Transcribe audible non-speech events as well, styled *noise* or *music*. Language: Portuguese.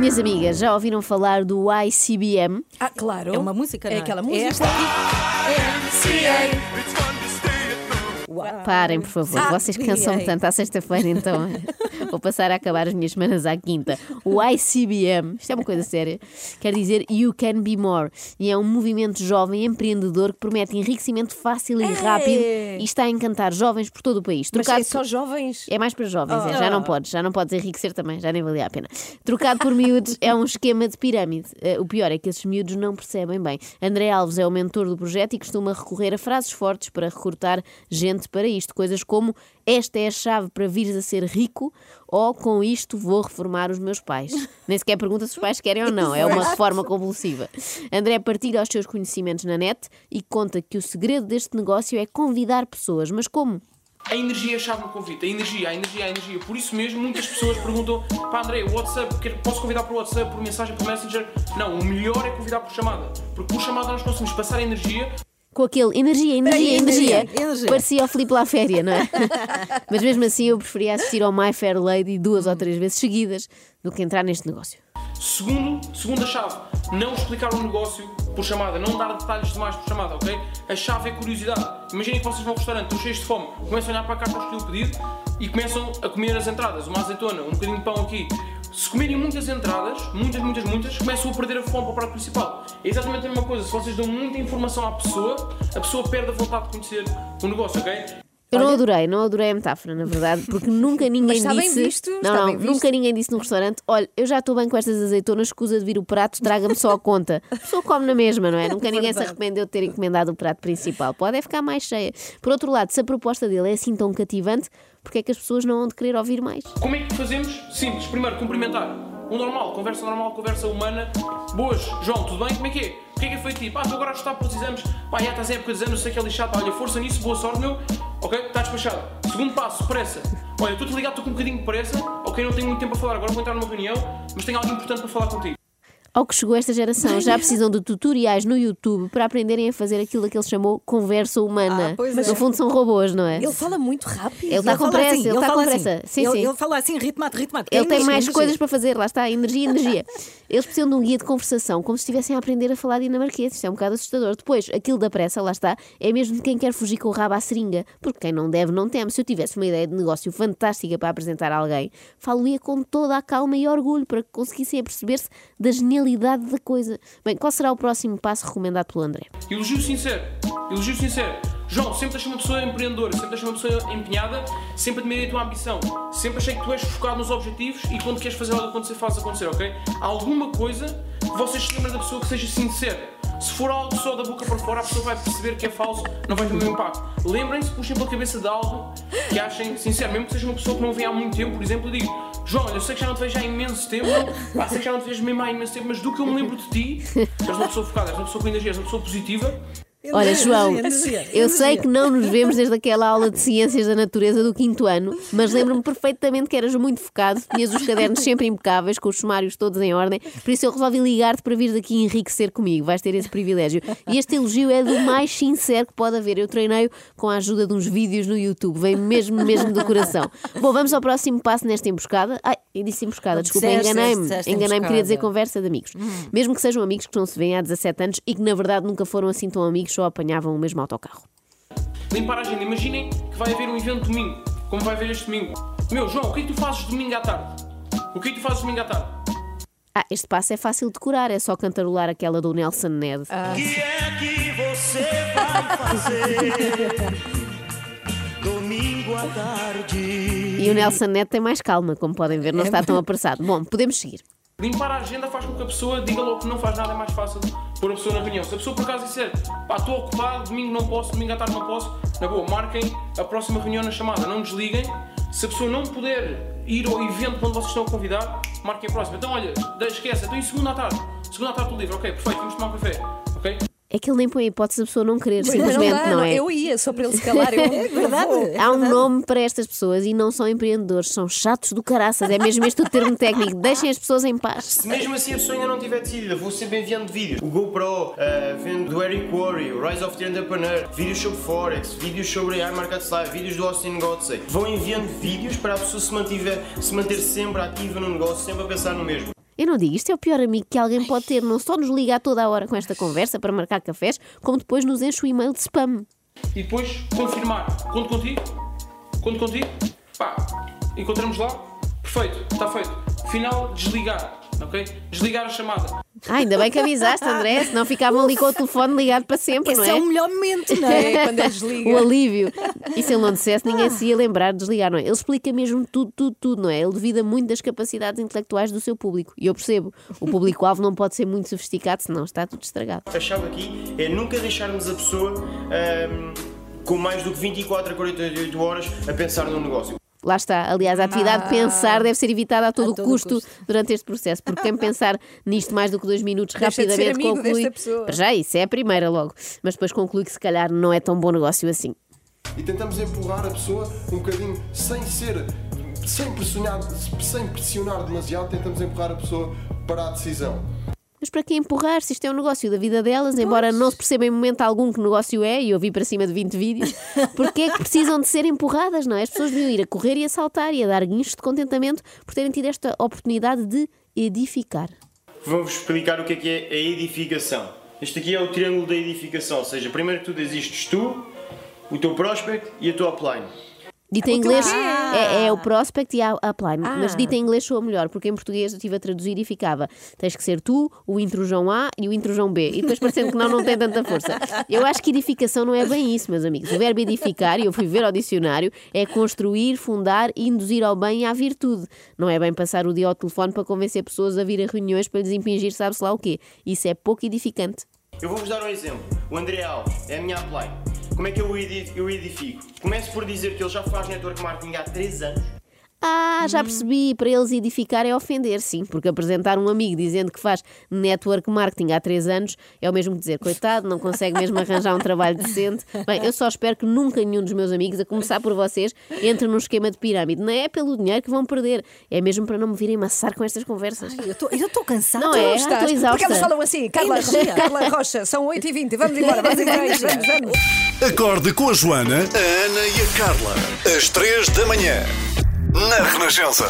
Minhas amigas, já ouviram falar do ICBM? Ah, claro. É uma música, não É é? aquela É música. esta Uau. Parem, por favor. Ah, Vocês cansam-me BA. tanto à sexta-feira, então *laughs* vou passar a acabar as minhas semanas à quinta. O ICBM, isto é uma coisa séria, quer dizer You Can Be More. E é um movimento jovem empreendedor que promete enriquecimento fácil e É. rápido e está a encantar jovens por todo o país. Mas Trocado é só jovens. É mais para jovens, é. Ah. já não podes, já não podes enriquecer também, já nem valia a pena. Trocado por miúdos é um esquema de pirâmide. Eh, o pior é que esses miúdos não percebem bem. André Alves é o mentor do projeto e costuma recorrer a frases fortes para recrutar gente para isto. Coisas como esta é a chave para vires a ser rico ou com isto vou reformar os meus pais. *laughs* Nem sequer pergunta se os pais querem ou não, é uma reforma convulsiva. André partilha os seus conhecimentos na net e conta que o segredo deste negócio é convidar pessoas. Mas como? A energia é a chave no convite, a energia, a energia, a energia. Por isso mesmo, muitas pessoas perguntam: pá, André, o WhatsApp, posso convidar por WhatsApp, por mensagem, por Messenger? Não, o melhor é convidar por chamada. Porque por chamada nós conseguimos passar a energia com aquele energia, energia, energia, energia. Parecia o Filipe La Féria, não é? *laughs* Mas mesmo assim eu preferia assistir ao My Fair Lady duas ou três vezes seguidas do que entrar neste negócio. Segundo, segunda chave, não explicar o negócio por chamada, não dar detalhes demais por chamada, ok? A chave é curiosidade. Imaginem que vocês vão ao restaurante, estão cheios de fome, começam a olhar para a carta para escolher o pedido e começam a comer as entradas, uma azeitona, um bocadinho de pão aqui. Se comerem muitas entradas, muitas, muitas, muitas, começam a perder a fome para o prato principal. É exatamente a mesma coisa, se vocês dão muita informação à pessoa, a pessoa perde a vontade de conhecer o negócio, ok? Eu não adorei, não adorei a metáfora, na verdade, porque *laughs* nunca ninguém está bem disse. visto, não, está não, bem visto. nunca ninguém disse no restaurante: olha, eu já estou bem com estas azeitonas, escusa de vir o prato, traga-me só a conta. A pessoa come na mesma, não é? *laughs* Nunca ninguém se arrependeu de ter encomendado o prato principal. Pode é ficar mais cheia. Por outro lado, se a proposta dele é assim tão cativante, porque é que as pessoas não vão de querer ouvir mais? Como é que fazemos? Simples. Primeiro, cumprimentar. Um normal, conversa normal, conversa humana. Boas, João, tudo bem? Como é que é? O que é que é feito de ti? Pá, estou agora a estudar para os exames. Pá, já estás em época de exames, sei que é lixado. Pá, olha, força nisso, boa sorte, meu. Ok? Está despachado. Segundo passo, pressa. Olha, estou-te ligado, estou com um bocadinho de pressa. Ok, não tenho muito tempo a falar, agora vou entrar numa reunião, mas tenho algo importante para falar contigo. Ao que chegou esta geração, já precisam de tutoriais no YouTube para aprenderem a fazer aquilo que ele chamou conversa humana. Ah, pois no é. fundo, são robôs, não é? Ele fala muito rápido. Ele está com fala pressa, assim, ele está com fala pressa. assim. Sim, ele, sim. ele fala assim, ritmado, ritmado. Ele tem Energia, mais energia. coisas para fazer, lá está, energia, energia. *laughs* Eles precisam de um guia de conversação, como se estivessem a aprender a falar dinamarquês. Isto é um bocado assustador. Depois, aquilo da pressa, lá está, é mesmo de quem quer fugir com o rabo à seringa. Porque quem não deve, não teme. Se eu tivesse uma ideia de negócio fantástica para apresentar a alguém, falo-ia com toda a calma e orgulho para que conseguissem aperceber-se da genialidade da coisa. Bem, qual será o próximo passo recomendado pelo André? Elogio sincero. Elogio sincero. João, sempre achei uma pessoa empreendedora, sempre achei uma pessoa empenhada, sempre admirei a tua ambição, sempre achei que tu és focado nos objetivos e quando queres fazer algo acontecer, faz acontecer, ok? Alguma coisa vocês se lembrem da pessoa que seja sincera. Se for algo só da boca para fora, a pessoa vai perceber que é falso, não vai ter o mesmo impacto. Lembrem-se, puxem pela cabeça de algo que achem sincero, mesmo que seja uma pessoa que não vem há muito tempo, por exemplo, eu digo, João, eu sei que já não te vejo há imenso tempo, pá, sei que já não te vejo mesmo há imenso tempo, mas do que eu me lembro de ti, és uma pessoa focada, és uma pessoa com energia, és uma pessoa positiva, Olha, João, eu sei que não nos vemos desde aquela aula de Ciências da Natureza do quinto ano, mas lembro-me perfeitamente que eras muito focado, tinhas os cadernos sempre impecáveis, com os sumários todos em ordem, por isso eu resolvi ligar-te para vir daqui enriquecer comigo, vais ter esse privilégio. E este elogio é do mais sincero que pode haver. Eu treinei com a ajuda de uns vídeos no YouTube, vem mesmo, mesmo do coração. Bom, vamos ao próximo passo nesta emboscada. Ai, eu disse emboscada, desculpa, enganei-me. Enganei-me, queria dizer conversa de amigos. Mesmo que sejam amigos que não se veem há 17 anos e que na verdade nunca foram assim tão amigos, só apanhavam o mesmo autocarro. limpar a agenda. Imaginem que vai haver um evento domingo, como vai haver este domingo. Meu, João, o que é que tu fazes domingo à tarde? O que é que tu fazes domingo à tarde? Ah, este passo é fácil de curar, é só cantarolar aquela do Nelson Ned. que é que você vai fazer domingo à tarde? E o Nelson Ned tem mais calma, como podem ver, não está tão apressado. Bom, podemos seguir. Limpar a agenda faz com que a pessoa diga logo que não faz nada, é mais fácil pôr a pessoa na reunião. Se a pessoa por acaso disser, pá, estou ocupado, domingo não posso, domingo à tarde não posso, na boa, marquem a próxima reunião na chamada, não desliguem. Se a pessoa não puder ir ao evento quando vocês estão a convidar, marquem a próxima. Então, olha, esquece, estou em segunda à tarde. Segunda à tarde estou livre, ok, perfeito, vamos tomar um café, ok? É que ele nem põe a hipótese da pessoa não querer, simplesmente, dá, não é? Eu ia, só para ele se calar. Eu, *laughs* é verdade. Há um nome para estas pessoas e não são empreendedores, são chatos do caraças. É mesmo este o termo técnico. Deixem as pessoas em paz. Se mesmo assim a pessoa ainda não tiver decidida, vou sempre enviando vídeos. O GoPro, uh, vendo do Eric Worre, o Rise of the Entrepreneur, vídeos sobre Forex, vídeos sobre AI Market Live, vídeos do Austin Godsey. Vão enviando vídeos para a pessoa se, mantiver, se manter sempre ativa no negócio, sempre a pensar no mesmo. Eu não digo, isto é o pior amigo que alguém pode ter. Não só nos liga a toda a hora com esta conversa para marcar cafés, como depois nos enche o e-mail de spam. E depois confirmar. Conto contigo? Conto contigo? Pá, encontramos lá? Perfeito, está feito. Final, desligar. Ok? Desligar a chamada. Ah, ainda bem que avisaste, André, senão ficavam ali com o telefone ligado para sempre, Esse não é? é? o melhor momento, não é? *laughs* Quando ele desliga. O alívio. E se ele não dissesse, ninguém se ia lembrar de desligar, não é? Ele explica mesmo tudo, tudo, tudo, não é? Ele duvida muito das capacidades intelectuais do seu público. E eu percebo, o público-alvo não pode ser muito sofisticado, senão está tudo estragado. A chave aqui é nunca deixarmos a pessoa ahm, com mais do que 24 a 48 horas a pensar no negócio. Lá está. Aliás, a atividade de pensar deve ser evitada a todo, todo custo, custo. durante este processo, porque quem pensar nisto mais do que dois minutos Deixa de rapidamente amigo conclui. Para já, isso é a primeira logo. Mas depois conclui que se calhar não é tão bom negócio assim. e tentamos empurrar a pessoa um bocadinho sem ser, sem pressionar, sem pressionar demasiado, tentamos empurrar a pessoa para a decisão. Mas para que empurrar se isto é um negócio da vida delas, embora não se perceba em momento algum que negócio é, e eu vi para cima de 20 vídeos, *laughs* porque é que precisam de ser empurradas, não é? As pessoas deviam ir a correr e a saltar e a dar guinchos de contentamento por terem tido esta oportunidade de edificar. Vou-vos explicar o que é que é a edificação. Este aqui é o triângulo da edificação, ou seja, primeiro que tudo existes tu, o teu prospect e a tua upline. Dito em inglês Ah. é, é o prospect e a mas Ah. dito em inglês soa melhor, porque em português eu estive a traduzir e ficava tens que ser tu, o intrujão A e o intrujão B. E depois parecendo que não, não tem tanta força. Eu acho que edificação não é bem isso, meus amigos. O verbo edificar, e eu fui ver ao dicionário, é construir, fundar e induzir ao bem e à virtude. Não é bem passar o dia ao telefone para convencer pessoas a vir a reuniões para lhes impingir sabe-se lá o quê. Isso é pouco edificante. Eu vou-vos dar um exemplo. O André Alves é a minha upline. Como é que eu o edifico? Começo por dizer que ele já faz network marketing há 3 anos. Ah, já percebi, para eles edificar é ofender, sim, porque apresentar um amigo dizendo que faz network marketing há três anos é o mesmo que dizer, coitado, não consegue mesmo arranjar um trabalho decente. *laughs* Bem, eu só espero que nunca nenhum dos meus amigos, a começar por vocês, entre num esquema de pirâmide. Não é pelo dinheiro que vão perder, é mesmo para não me virem maçar com estas conversas. Eu estou- Eu estou cansada. Não é? Estou exausta. Porque elas falam assim, Carla. Carla Rocha, são 8h20, vamos embora, vamos embora, vamos, vamos. Acorde com a Joana, a Ana e a Carla. Às três da manhã. Na Renascença.